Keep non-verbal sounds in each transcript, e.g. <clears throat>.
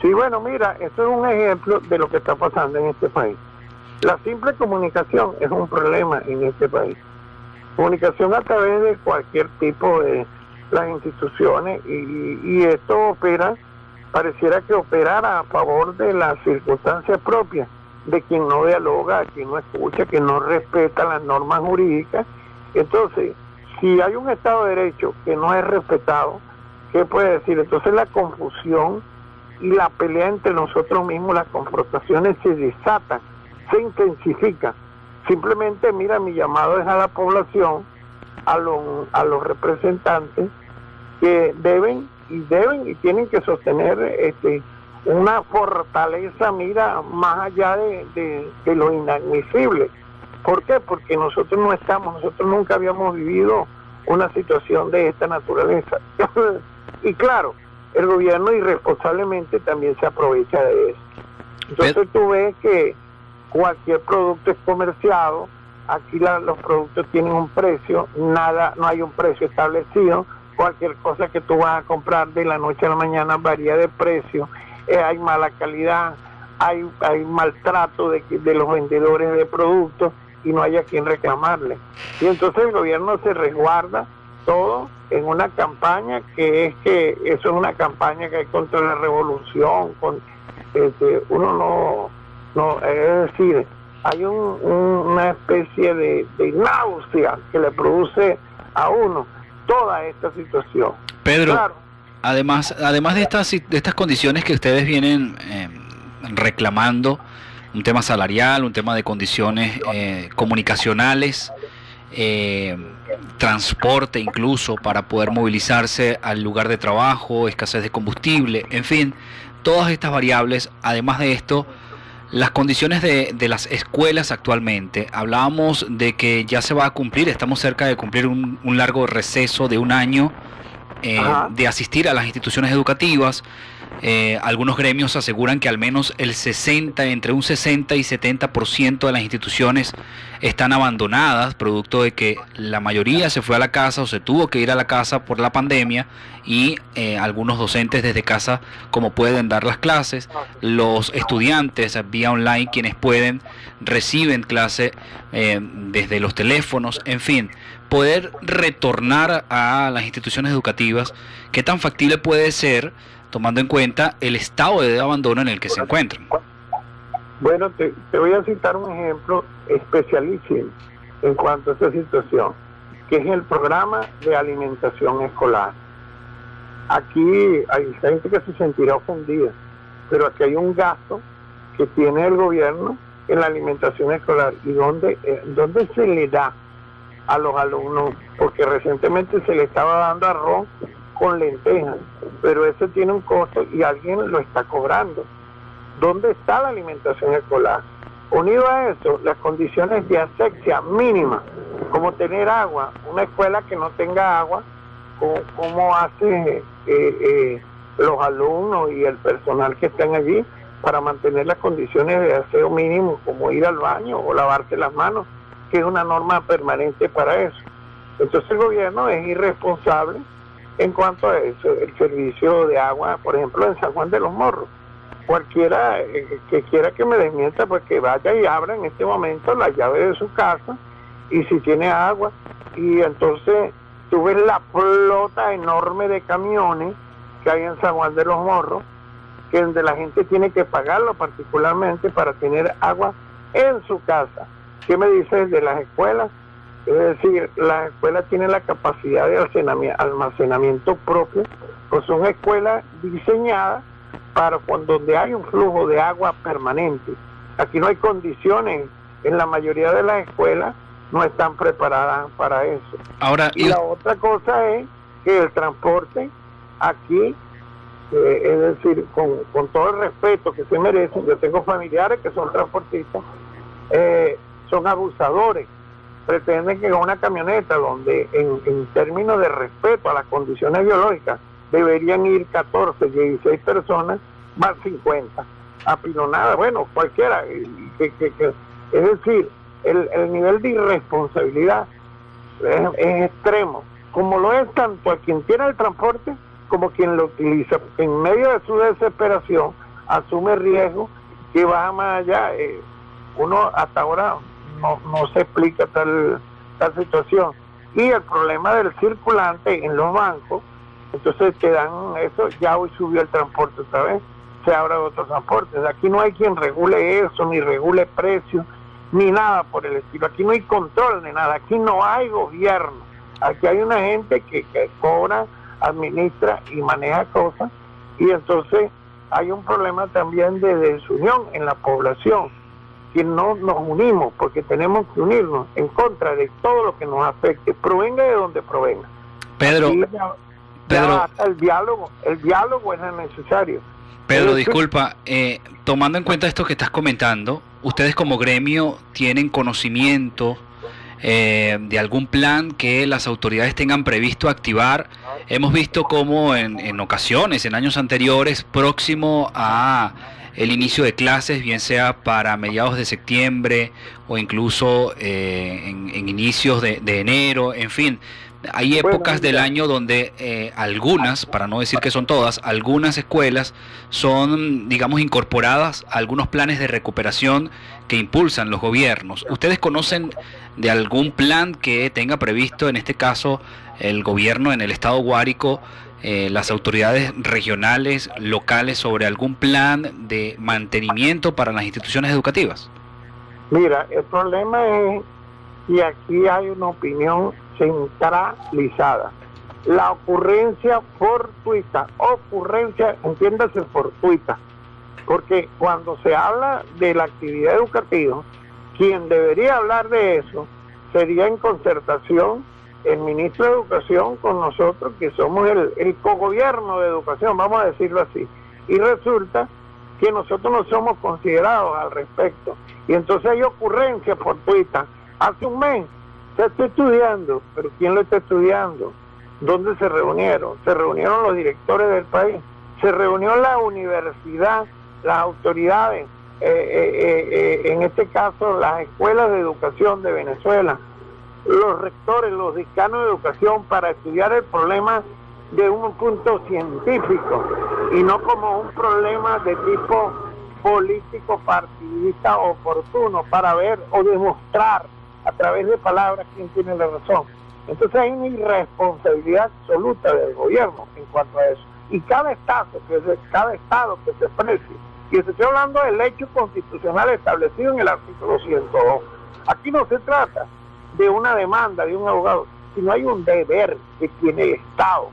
Sí, bueno, mira, esto es un ejemplo de lo que está pasando en este país. La simple comunicación es un problema en este país. Comunicación a través de cualquier tipo de las instituciones y, y esto opera, pareciera que operara a favor de las circunstancias propias de quien no dialoga, quien no escucha, quien no respeta las normas jurídicas. Entonces, si hay un Estado de Derecho que no es respetado, ¿qué puede decir? Entonces la confusión la pelea entre nosotros mismos, las confrontaciones se desatan, se intensifican. Simplemente, mira, mi llamado es a la población, a, los a los representantes, que deben y deben y tienen que sostener este una fortaleza, mira, más allá de, de, lo inadmisible. ¿Por qué? Porque nosotros no estamos, nosotros nunca habíamos vivido una situación de esta naturaleza. <laughs> y claro, el gobierno irresponsablemente también se aprovecha de eso. Entonces tú ves que cualquier producto es comerciado, aquí los productos tienen un precio, nada, no hay un precio establecido, cualquier cosa que tú vas a comprar de la noche a la mañana varía de precio eh, hay mala calidad, hay, hay maltrato de, de los vendedores de productos y no hay a quien reclamarle. Y entonces el gobierno se resguarda todo en una campaña que es que eso es una campaña que hay contra la revolución, con este, uno no, no, es decir, hay un, una especie de, de náusea que le produce a uno toda esta situación. Pedro, Además, además de estas, de estas condiciones que ustedes vienen eh, reclamando, un tema salarial, un tema de condiciones eh, comunicacionales, eh, transporte incluso para poder movilizarse al lugar de trabajo, escasez de combustible, en fin, todas estas variables, además de esto, las condiciones de, de, las escuelas actualmente. Hablábamos de que ya se va a cumplir, estamos cerca de cumplir un, un largo receso de un año eh, de asistir a las instituciones educativas. Eh, algunos gremios aseguran que al menos el 60, entre un 60 y 70% de las instituciones están abandonadas, producto de que la mayoría se fue a la casa o se tuvo que ir a la casa por la pandemia y eh, algunos docentes desde casa como pueden dar las clases, los estudiantes vía online quienes pueden reciben clase desde los teléfonos, en fin, poder retornar a las instituciones educativas, ¿qué tan factible puede ser tomando en cuenta el estado de abandono en el que se encuentran? Bueno, te, voy a citar un ejemplo especialísimo en cuanto a esta situación, que es el programa de alimentación escolar. Aquí hay gente que se sentirá ofendida, pero aquí hay un gasto que tiene el gobierno en la alimentación escolar y dónde, eh, dónde se le da a los alumnos, porque recientemente se le estaba dando arroz con lentejas, pero ese tiene un costo y alguien lo está cobrando. ¿Dónde está la alimentación escolar? Unido a eso, las condiciones de asexia mínimas, como tener agua, una escuela que no tenga agua, ¿cómo, hace eh, eh, los alumnos y el personal que están allí para mantener las condiciones de aseo mínimo, como ir al baño o lavarse las manos? que es una norma permanente para eso. Entonces el gobierno es irresponsable en cuanto a eso, el servicio de agua, por ejemplo, en San Juan de los Morros. Cualquiera eh, que quiera que me desmienta, pues que vaya y abra en este momento la llave de su casa y si tiene agua. Y entonces tú ves la flota enorme de camiones que hay en San Juan de los Morros, que donde la gente tiene que pagarlo particularmente para tener agua en su casa. ¿Qué me dices de las escuelas? Es decir, las escuelas tienen la capacidad de almacenamiento propio, pues son escuelas diseñadas para cuando donde hay un flujo de agua permanente. Aquí no hay condiciones, en la mayoría de las escuelas no están preparadas para eso. Ahora, y, la otra cosa es que el transporte aquí, eh, es decir, con, con todo el respeto que se merecen, yo tengo familiares que son transportistas, eh, son abusadores. Pretenden que una camioneta donde en, términos de respeto a las condiciones biológicas deberían ir 14, 16 personas, más 50. Apilonada, bueno, cualquiera. Que, es decir, el, el, nivel de irresponsabilidad es, extremo, como lo es tanto a quien tiene el transporte como quien lo utiliza, en medio de su desesperación asume riesgo que va más allá. Eh, uno hasta ahora no, no se explica tal, tal situación. Y el problema del circulante en los bancos, entonces te dan eso, ya hoy subió el transporte otra vez, se abren otros transportes. Aquí no hay quien regule eso, ni regule precios, ni nada por el estilo. Aquí no hay control de nada, aquí no hay gobierno. Aquí hay una gente que, que cobra, administra y maneja cosas. Y entonces hay un problema también de desunión en la población, que no nos unimos, porque tenemos que unirnos en contra de todo lo que nos afecte, provenga de donde provenga. Pedro, Pedro el diálogo, el diálogo es necesario. Pedro, disculpa, eh, tomando en cuenta esto que estás comentando, ustedes como gremio tienen conocimiento eh, de algún plan que las autoridades tengan previsto activar. Hemos visto como en, ocasiones, en años anteriores, próximo a el inicio de clases, bien sea para mediados de septiembre o incluso eh, en, inicios de, de enero, en fin, hay épocas del año donde eh, algunas, para no decir que son todas, algunas escuelas son, digamos, incorporadas a algunos planes de recuperación que impulsan los gobiernos. ¿Ustedes conocen de algún plan que tenga previsto, en este caso, el gobierno en el estado Guárico, eh, las autoridades regionales, locales, sobre algún plan de mantenimiento para las instituciones educativas? Mira, el problema es, y aquí hay una opinión centralizada. La ocurrencia fortuita, ocurrencia, entiéndase fortuita, porque cuando se habla de la actividad educativa, quien debería hablar de eso sería en concertación el ministro de Educación con nosotros, que somos el, el cogobierno de educación, vamos a decirlo así. Y resulta que nosotros no somos considerados al respecto. Y entonces hay ocurrencias fortuitas. Hace un mes se está estudiando, pero ¿quién lo está estudiando? ¿Dónde se reunieron? Se reunieron los directores del país, se reunió la universidad, las autoridades, eh, eh, eh, en este caso las escuelas de educación de Venezuela, los rectores, los decanos de educación para estudiar el problema de un punto científico y no como un problema de tipo político partidista oportuno para ver o demostrar a través de palabras quién tiene la razón. Entonces hay una irresponsabilidad absoluta del gobierno en cuanto a eso. Y cada estado que se, cada estado que se precie, y estoy hablando del hecho constitucional establecido en el artículo 102. Aquí no se trata de una demanda de un abogado, sino hay un deber que tiene el Estado.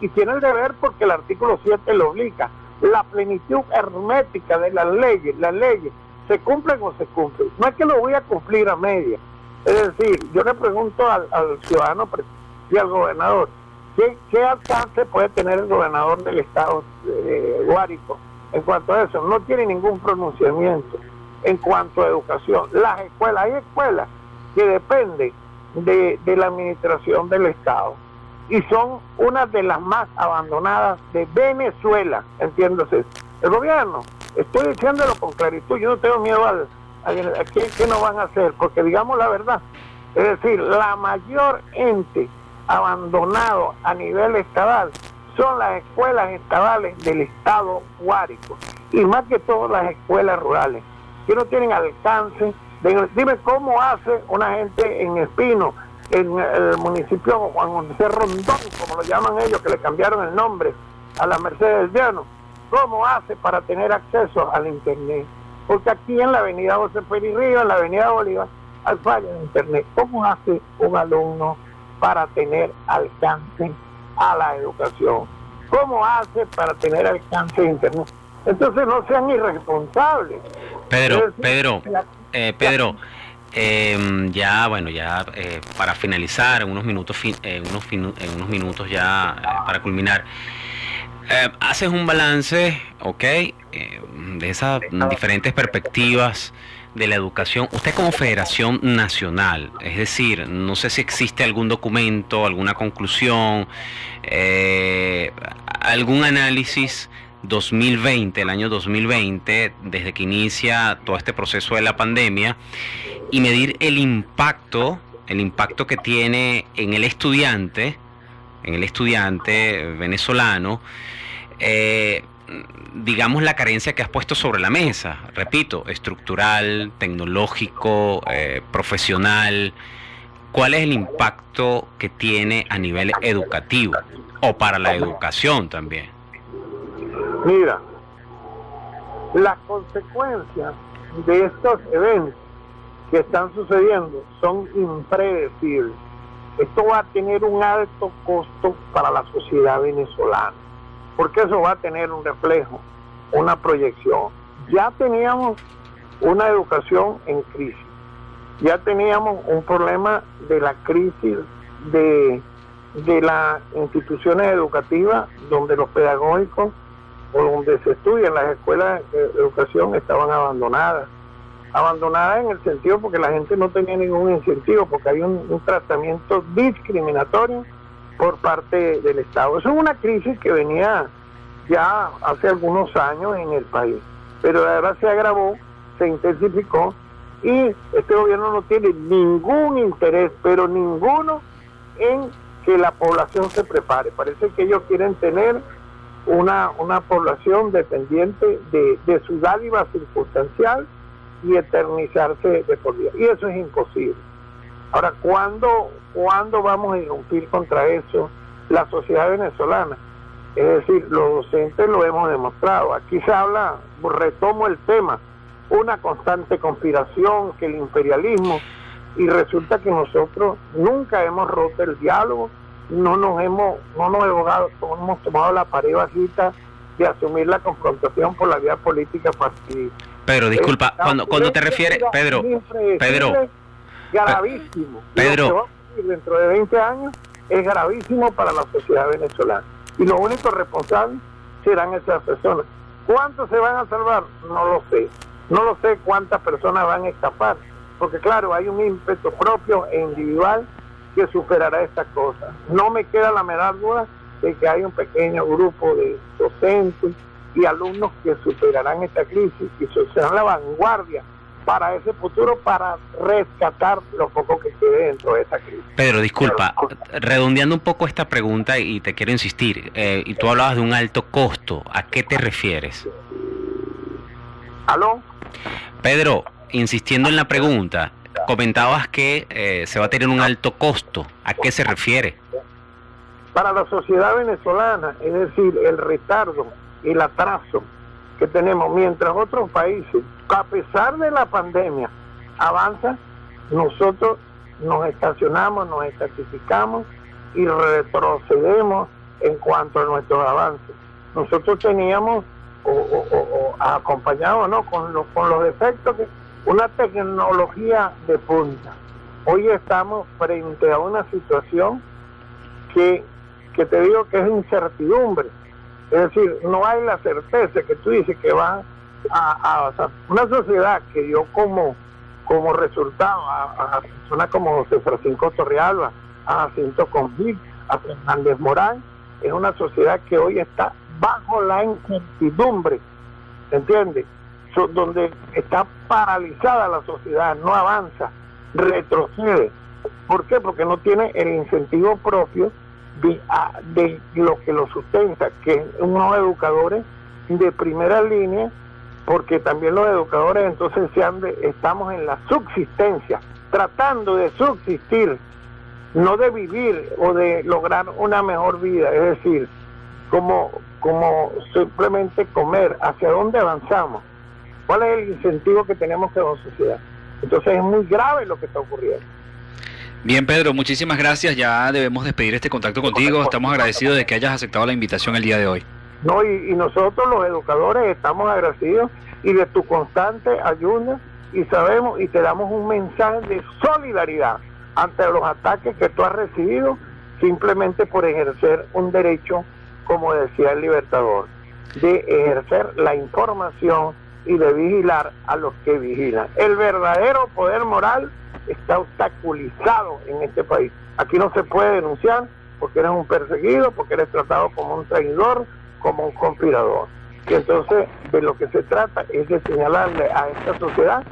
Y tiene el deber porque el artículo 7 lo obliga. La plenitud hermética de las leyes, las leyes se cumplen o se cumplen. No es que lo voy a cumplir a media, es decir, yo le pregunto al, ciudadano y al gobernador, ¿qué, alcance puede tener el gobernador del estado de Guárico en cuanto a eso? No tiene ningún pronunciamiento en cuanto a educación. Las escuelas, hay escuelas que dependen de, la administración del Estado y son una de las más abandonadas de Venezuela, entiéndose. El gobierno, estoy diciéndolo con claritud, yo no tengo miedo al, ¿qué, ¿qué nos van a hacer? Porque digamos la verdad, es decir, la mayor ente abandonado a nivel estatal son las escuelas estatales del estado Guárico y más que todo las escuelas rurales que no tienen alcance. Dime cómo hace una gente en Espino, en el municipio Juan José Rondón, como lo llaman ellos, que le cambiaron el nombre a la Mercedes Llano, cómo hace para tener acceso al Internet porque aquí en la avenida José Pérez Río, en la avenida Bolívar, hay falla de internet. ¿Cómo hace un alumno para tener alcance a la educación? ¿Cómo hace para tener alcance a internet? Entonces no sean irresponsables. Pedro, Pedro, eh, Pedro, em, ya bueno, ya eh, para finalizar, en unos minutos, en unos, unos minutos ya eh, para culminar. Eh, haces un balance, ¿ok? Eh, de esas diferentes perspectivas de la educación. Usted como Federación Nacional, es decir, no sé si existe algún documento, alguna conclusión, eh, algún análisis 2020, el año 2020, desde que inicia todo este proceso de la pandemia, y medir el impacto, el impacto que tiene en el estudiante, en el estudiante venezolano, eh, digamos, la carencia que has puesto sobre la mesa. Repito, estructural, tecnológico, eh, profesional. ¿Cuál es el impacto que tiene a nivel educativo o para la educación también? Mira, las consecuencias de estos eventos que están sucediendo son impredecibles. Esto va a tener un alto costo para la sociedad venezolana, porque eso va a tener un reflejo, una proyección. Ya teníamos una educación en crisis, ya teníamos un problema de la crisis de, de las instituciones educativas donde los pedagógicos o donde se estudian las escuelas de educación estaban abandonadas abandonada en el sentido porque la gente no tenía ningún incentivo, porque hay un, tratamiento discriminatorio por parte del Estado. Eso es una crisis que venía ya hace algunos años en el país, pero ahora se agravó, se intensificó y este gobierno no tiene ningún interés, pero ninguno, en que la población se prepare. Parece que ellos quieren tener una, una población dependiente de, de su dádiva circunstancial y eternizarse de por vida. Y eso es imposible. Ahora, ¿cuándo, ¿cuándo vamos a irrumpir contra eso la sociedad venezolana? Es decir, los docentes lo hemos demostrado. Aquí se habla, retomo el tema, una constante conspiración, que el imperialismo, y resulta que nosotros nunca hemos roto el diálogo, no nos hemos, no nos hemos, hemos tomado la pared bajita de asumir la confrontación por la vía política partidista. Pedro, disculpa, cuando, cuando te refieres, Pedro, Pedro, gravísimo. Pedro, dentro de 20 años es gravísimo para la sociedad venezolana. Y los únicos responsables serán esas personas. ¿Cuántos se van a salvar? No lo sé. No lo sé cuántas personas van a escapar. Porque claro, hay un ímpetu propio e individual que superará estas cosas. No me queda la menor duda de que hay un pequeño grupo de docentes, y alumnos que superarán esta crisis y serán la vanguardia para ese futuro para rescatar lo poco que quede dentro de esa crisis. Pedro, disculpa, redondeando un poco esta pregunta y te quiero insistir, eh, y tú hablabas de un alto costo, ¿a qué te refieres? ¿Aló? Pedro, insistiendo en la pregunta, comentabas que eh, se va a tener un alto costo, ¿a qué se refiere? Para la sociedad venezolana, es decir, el retardo el atraso que tenemos, mientras otros países, a pesar de la pandemia, avanzan, nosotros nos estacionamos, nos estatificamos y retrocedemos en cuanto a nuestros avances. Nosotros teníamos, o, o, acompañado ¿no? con, los, con los defectos, que una tecnología de punta. Hoy estamos frente a una situación que, que te digo que es incertidumbre es decir, no hay la certeza que tú dices que va a, a una sociedad que dio como, como resultado a, personas como José Francisco Torrealba, a Jacinto Convit, a Fernández Morán, es una sociedad que hoy está bajo la incertidumbre, ¿entiendes? Donde está paralizada la sociedad, no avanza, retrocede. ¿Por qué? Porque no tiene el incentivo propio de, lo que lo sustenta, que es unos educadores de primera línea, porque también los educadores entonces se han estamos en la subsistencia, tratando de subsistir, no de vivir o de lograr una mejor vida, es decir, como, como simplemente comer, hacia dónde avanzamos, cuál es el incentivo que tenemos como sociedad. Entonces es muy grave lo que está ocurriendo. Bien, Pedro, muchísimas gracias. Ya debemos despedir este contacto contigo. Estamos agradecidos de que hayas aceptado la invitación el día de hoy. No, y, nosotros los educadores estamos agradecidos y de tu constante ayuda y sabemos y te damos un mensaje de solidaridad ante los ataques que tú has recibido simplemente por ejercer un derecho, como decía el libertador, de ejercer la información y de vigilar a los que vigilan. El verdadero poder moral está obstaculizado en este país. Aquí no se puede denunciar porque eres un perseguido, porque eres tratado como un traidor, como un conspirador. Y entonces de lo que se trata es de señalarle a esta sociedad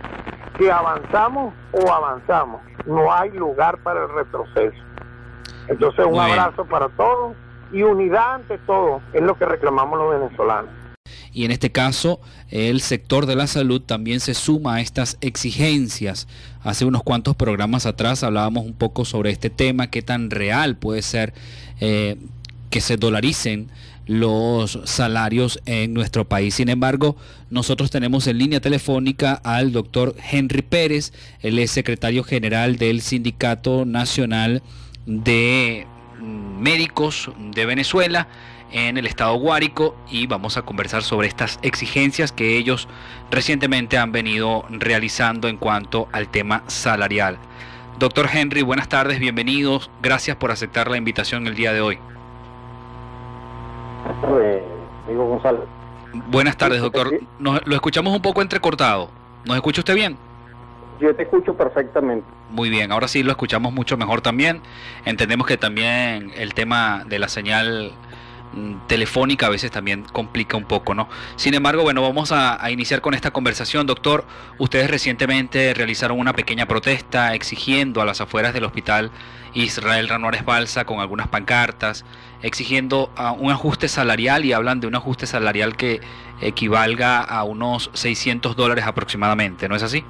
que avanzamos o avanzamos. No hay lugar para el retroceso. Entonces un abrazo para todos y unidad ante todo es lo que reclamamos los venezolanos. Y en este caso el sector de la salud también se suma a estas exigencias. Hace unos cuantos programas atrás hablábamos un poco sobre este tema, qué tan real puede ser eh, que se dolaricen los salarios en nuestro país. Sin embargo, nosotros tenemos en línea telefónica al doctor Henry Pérez, él es secretario general del Sindicato Nacional de Médicos de Venezuela en el estado Guárico y vamos a conversar sobre estas exigencias que ellos recientemente han venido realizando en cuanto al tema salarial. Doctor Henry, buenas tardes, bienvenidos, gracias por aceptar la invitación el día de hoy. Buenas tardes, doctor. lo escuchamos un poco entrecortado. ¿Nos escucha usted bien? Yo te escucho perfectamente. Muy bien, ahora sí lo escuchamos mucho mejor también. Entendemos que también el tema de la señal telefónica a veces también complica un poco, ¿no? Sin embargo, bueno, vamos a, a, iniciar con esta conversación. Doctor, ustedes recientemente realizaron una pequeña protesta exigiendo a las afueras del hospital Israel Ranores Balsa con algunas pancartas, exigiendo ah, un ajuste salarial y hablan de un ajuste salarial que equivalga a unos 600 dólares aproximadamente, ¿no es así?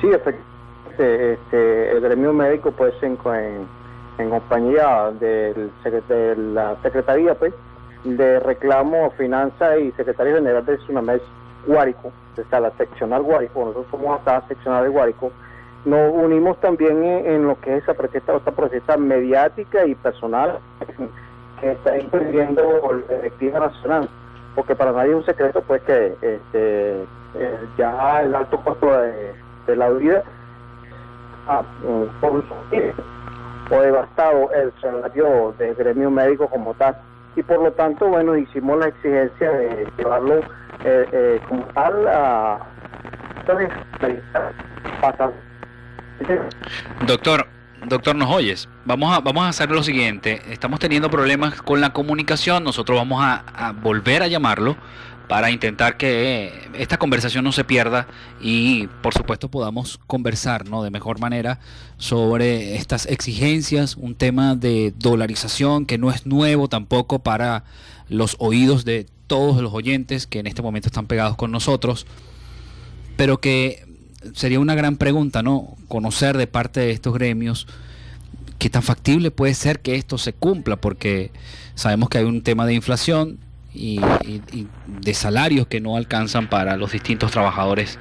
Sí, efectivamente. Este, el gremio médico, pues, en, en, compañía del, de la Secretaría, pues, de Reclamo, Finanzas y Secretario General de Sunames Guárico, está la seccional Guárico, nosotros somos acá seccional de Guárico, nos unimos también en, lo que es esa protesta, esta protesta mediática y personal que está impidiendo la directiva nacional, porque para nadie es un secreto pues que este, eh, ya el alto costo de, la vida ha o devastado el salario del gremio médico como tal y por lo tanto bueno hicimos la exigencia de llevarlo eh, eh, como tal a Doctor, doctor, ¿nos oyes? Vamos a, vamos a hacer lo siguiente. Estamos teniendo problemas con la comunicación. Nosotros vamos a, volver a llamarlo para intentar que esta conversación no se pierda y por supuesto podamos conversar ¿no? de mejor manera sobre estas exigencias, un tema de dolarización que no es nuevo tampoco para los oídos de todos los oyentes que en este momento están pegados con nosotros, pero que sería una gran pregunta, ¿no? Conocer de parte de estos gremios qué tan factible puede ser que esto se cumpla, porque sabemos que hay un tema de inflación y, de salarios que no alcanzan para los distintos trabajadores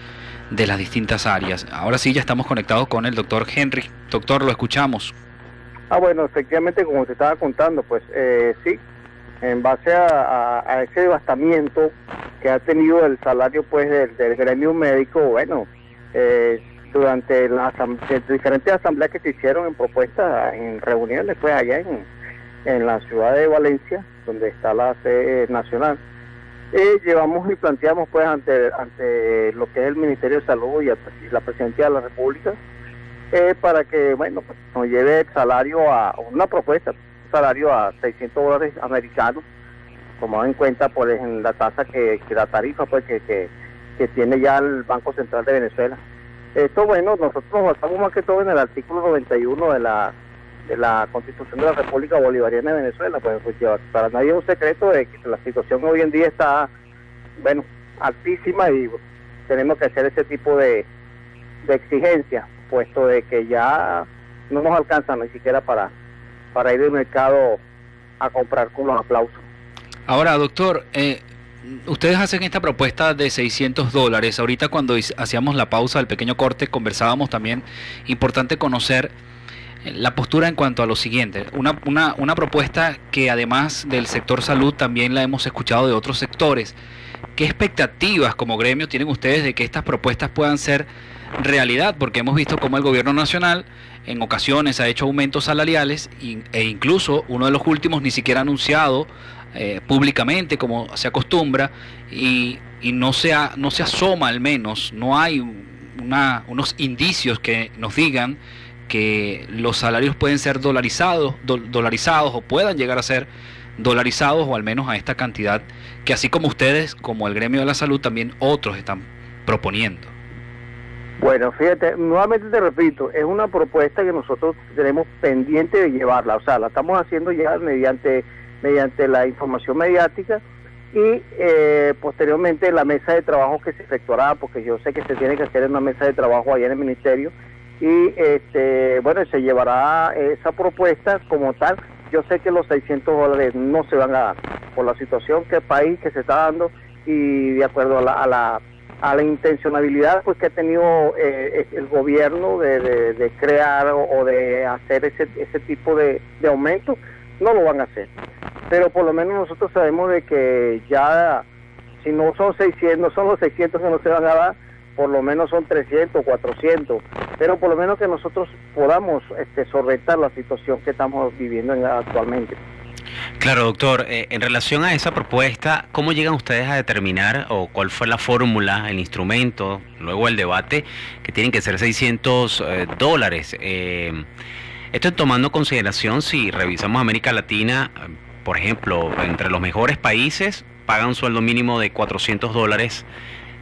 de las distintas áreas. Ahora sí, ya estamos conectados con el doctor Henry. Doctor, lo escuchamos. Ah, bueno, efectivamente, como te estaba contando, pues eh, sí, en base a, ese devastamiento que ha tenido el salario pues del, del gremio médico, bueno, eh, durante las diferentes asambleas que se hicieron en propuestas, en reuniones, pues allá en, en la ciudad de Valencia, donde está la sede nacional. Eh, llevamos y planteamos pues ante, ante lo que es el Ministerio de Salud y, la Presidencia de la República eh, para que bueno pues, nos lleve el salario a una propuesta, un salario a 600 dólares americanos, tomado en cuenta pues en la tasa que, que la tarifa pues que, que que tiene ya el Banco Central de Venezuela. Esto, bueno, nosotros nos basamos más que todo en el artículo 91 de la la Constitución de la República Bolivariana de Venezuela, pues, pues para nadie es un secreto de que la situación hoy en día está, bueno, altísima y tenemos que hacer ese tipo de, de exigencias, puesto de que ya no nos alcanza ni siquiera para, para ir al mercado a comprar con los aplausos. Ahora, doctor, eh, ustedes hacen esta propuesta de 600 dólares. Ahorita cuando hacíamos la pausa del pequeño corte conversábamos también, importante conocer la postura en cuanto a lo siguiente. Una, una, una propuesta que además del sector salud también la hemos escuchado de otros sectores. ¿Qué expectativas como gremio tienen ustedes de que estas propuestas puedan ser realidad? Porque hemos visto cómo el gobierno nacional en ocasiones ha hecho aumentos salariales e incluso uno de los últimos ni siquiera ha anunciado eh, públicamente como se acostumbra y, y, no, se no se asoma al menos, no hay una, unos indicios que nos digan que los salarios pueden ser dolarizados, dolarizados o puedan llegar a ser dolarizados o al menos a esta cantidad que así como ustedes, como el gremio de la salud, también otros están proponiendo. Bueno, fíjate, nuevamente te repito, es una propuesta que nosotros tenemos pendiente de llevarla, o sea, la estamos haciendo ya mediante mediante la información mediática y eh, posteriormente la mesa de trabajo que se efectuará, porque yo sé que se tiene que hacer en una mesa de trabajo allá en el ministerio, y este, bueno, se llevará esa propuesta como tal. Yo sé que los 600 dólares no se van a dar por la situación que el país que se está dando y de acuerdo a la, a la, a la intencionalidad pues que ha tenido eh, el gobierno de, de, crear o, de hacer ese, ese tipo de, de aumento, no lo van a hacer. Pero por lo menos nosotros sabemos de que ya, si no son 600, no son los 600 que no se van a dar, por lo menos son 300, 400, pero por lo menos que nosotros podamos este, solventar la situación que estamos viviendo actualmente. Claro, doctor, eh, en relación a esa propuesta, ¿cómo llegan ustedes a determinar o cuál fue la fórmula, el instrumento, luego el debate, que tienen que ser 600 eh, dólares? Eh, esto tomando consideración si revisamos América Latina, por ejemplo, entre los mejores países pagan un sueldo mínimo de 400 dólares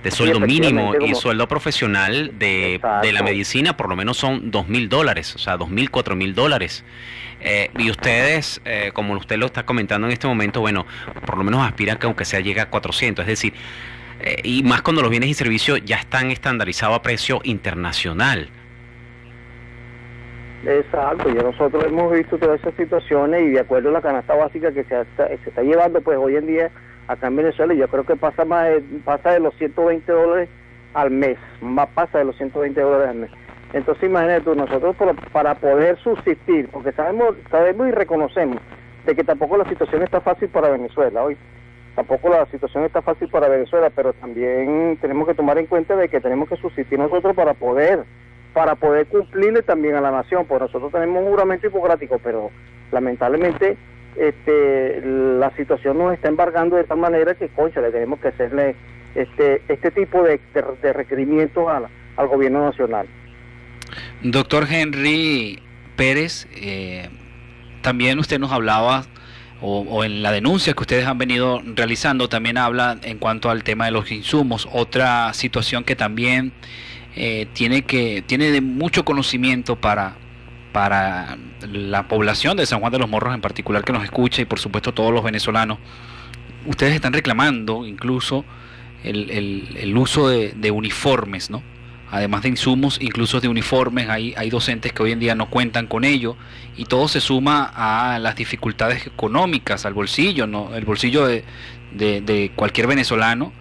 de sueldo mínimo y sueldo profesional de, de, la medicina por lo menos son dos mil dólares, o sea, dos mil, cuatro mil dólares. Eh, y ustedes, eh, como usted lo está comentando en este momento, bueno, por lo menos aspiran que aunque sea llegue a 400, es decir, eh, y más cuando los bienes y servicios ya están estandarizados a precio internacional. Exacto, ya nosotros hemos visto todas esas situaciones y de acuerdo a la canasta básica que se, se está llevando, pues hoy en día acá en Venezuela yo creo que pasa más de, pasa de los 120 dólares al mes, más pasa de los 120 dólares al mes. Entonces imagínate tú, nosotros para poder subsistir, porque sabemos, sabemos y reconocemos de que tampoco la situación está fácil para Venezuela hoy, tampoco la situación está fácil para Venezuela, pero también tenemos que tomar en cuenta de que tenemos que subsistir nosotros para poder para poder cumplirle también a la nación, pues nosotros tenemos un juramento hipocrático, pero lamentablemente este, la situación nos está embargando de tal manera que, concha, le tenemos que hacerle este, este tipo de, requerimientos al gobierno nacional. Doctor Henry Pérez, eh, también usted nos hablaba, o, en la denuncia que ustedes han venido realizando, también habla en cuanto al tema de los insumos, otra situación que también eh, tiene que tiene de mucho conocimiento para para la población de San Juan de los Morros en particular que nos escucha y por supuesto todos los venezolanos, ustedes están reclamando incluso el, el, uso de, uniformes, ¿no? Además de insumos, incluso de uniformes, hay, hay docentes que hoy en día no cuentan con ello y todo se suma a las dificultades económicas, al bolsillo, ¿no? El bolsillo de, de, cualquier venezolano,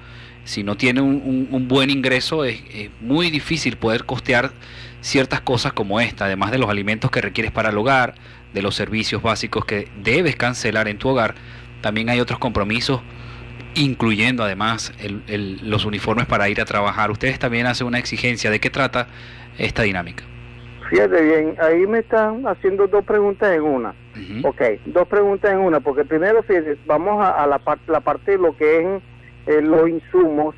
si no tiene un, un, buen ingreso, es, es muy difícil poder costear ciertas cosas como esta, además de los alimentos que requieres para el hogar, de los servicios básicos que debes cancelar en tu hogar, también hay otros compromisos, incluyendo además los uniformes para ir a trabajar. Ustedes también hacen una exigencia. ¿De qué trata esta dinámica? Fíjate bien, ahí me están haciendo dos preguntas en una. Ok, dos preguntas en una, porque primero, fíjate, vamos a, la parte de lo que es eh, los insumos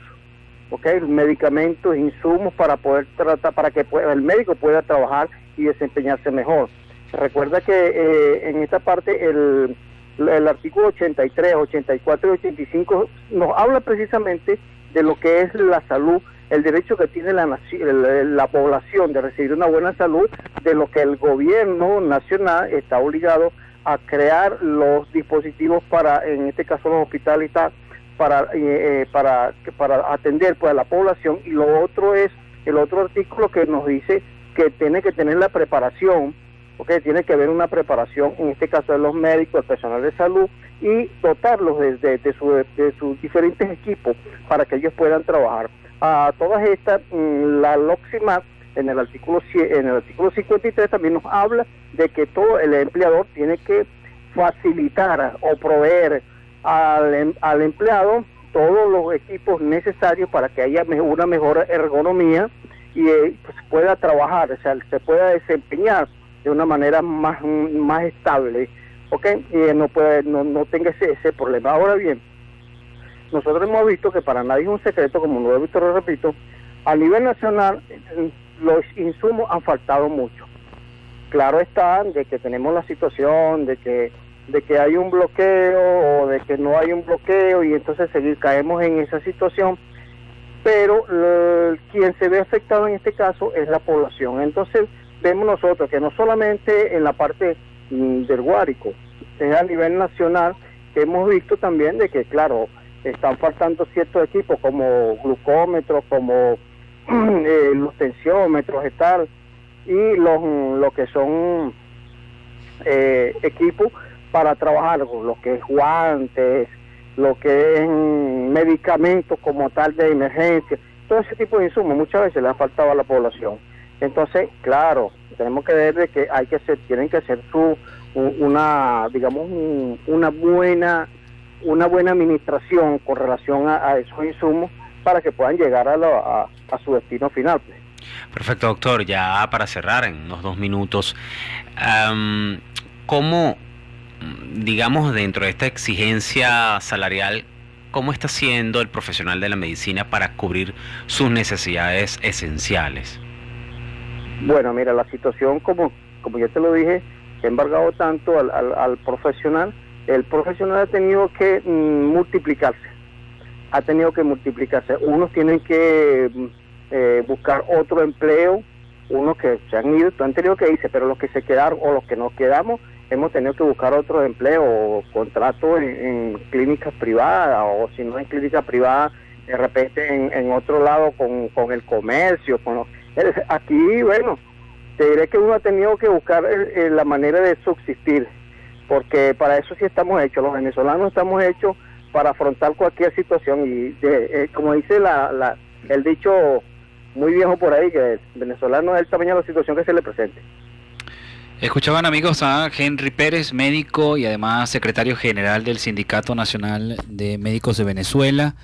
okay, medicamentos, insumos para poder tratar, para que el médico pueda trabajar y desempeñarse mejor. Recuerda que eh, en esta parte el, el artículo 83, 84 y 85 nos habla precisamente de lo que es la salud, el derecho que tiene la, la población de recibir una buena salud, de lo que el gobierno nacional está obligado a crear los dispositivos para, en este caso los hospitales y tal, para, eh, eh, para, para atender pues, a la población y lo otro es el otro artículo que nos dice que tiene que tener la preparación, porque tiene que haber una preparación, en este caso de los médicos, el personal de salud, y dotarlos de, de, su, de sus diferentes equipos para que ellos puedan trabajar. A todas estas, mm, la LOXIMAT en el artículo en el artículo 53 también nos habla de que todo el empleador tiene que facilitar o proveer al, em, al empleado todos los equipos necesarios para que haya una mejor ergonomía y eh, pues, pueda trabajar, o sea, se pueda desempeñar de una manera más, más estable, ¿ok? Y no, puede, no, no tenga ese, ese problema. Ahora bien, nosotros hemos visto que para nadie es un secreto, como lo he visto, lo repito, a nivel nacional los insumos han faltado mucho. Claro está de que tenemos la situación de que de que hay un bloqueo o de que no hay un bloqueo y entonces seguir caemos en esa situación. Pero quien se ve afectado en este caso es la población. Entonces vemos nosotros que no solamente en la parte mm, del Guárico es a nivel nacional que hemos visto también de que claro están faltando ciertos equipos como glucómetros, como <clears throat> eh, los tensiómetros y y los lo que son eh, equipos para trabajar, lo que es guantes, lo que es medicamentos como tal de emergencia, todo ese tipo de insumos muchas veces le ha faltado a la población. Entonces, claro, tenemos que ver de que hay que hacer, tienen que hacer su una, digamos, una buena una buena administración con relación a, esos insumos para que puedan llegar a, a, su destino final. Pues. Perfecto, doctor. Ya para cerrar en unos dos minutos, ¿cómo, digamos, dentro de esta exigencia salarial, cómo está siendo el profesional de la medicina para cubrir sus necesidades esenciales? Bueno, mira, la situación, como, como ya te lo dije, ha embargado tanto al, al, profesional, el profesional ha tenido que mm, multiplicarse, ha tenido que multiplicarse. Unos tienen que mm, eh, buscar otro empleo, unos que se han ido, han tenido que irse, pero los que se quedaron o los que nos quedamos, hemos tenido que buscar otro empleo o contrato en, clínicas privadas o si no en clínicas privadas, de repente en, otro lado con, con el comercio. Con aquí, bueno, te diré que uno ha tenido que buscar eh, la manera de subsistir, porque para eso sí estamos hechos, los venezolanos estamos hechos para afrontar cualquier situación y eh, como dice la, la, el dicho muy viejo por ahí, que el venezolano es el tamaño de la situación que se le presente. Escuchaban amigos a Henry Pérez, médico y además secretario general del Sindicato Nacional de Médicos de Venezuela.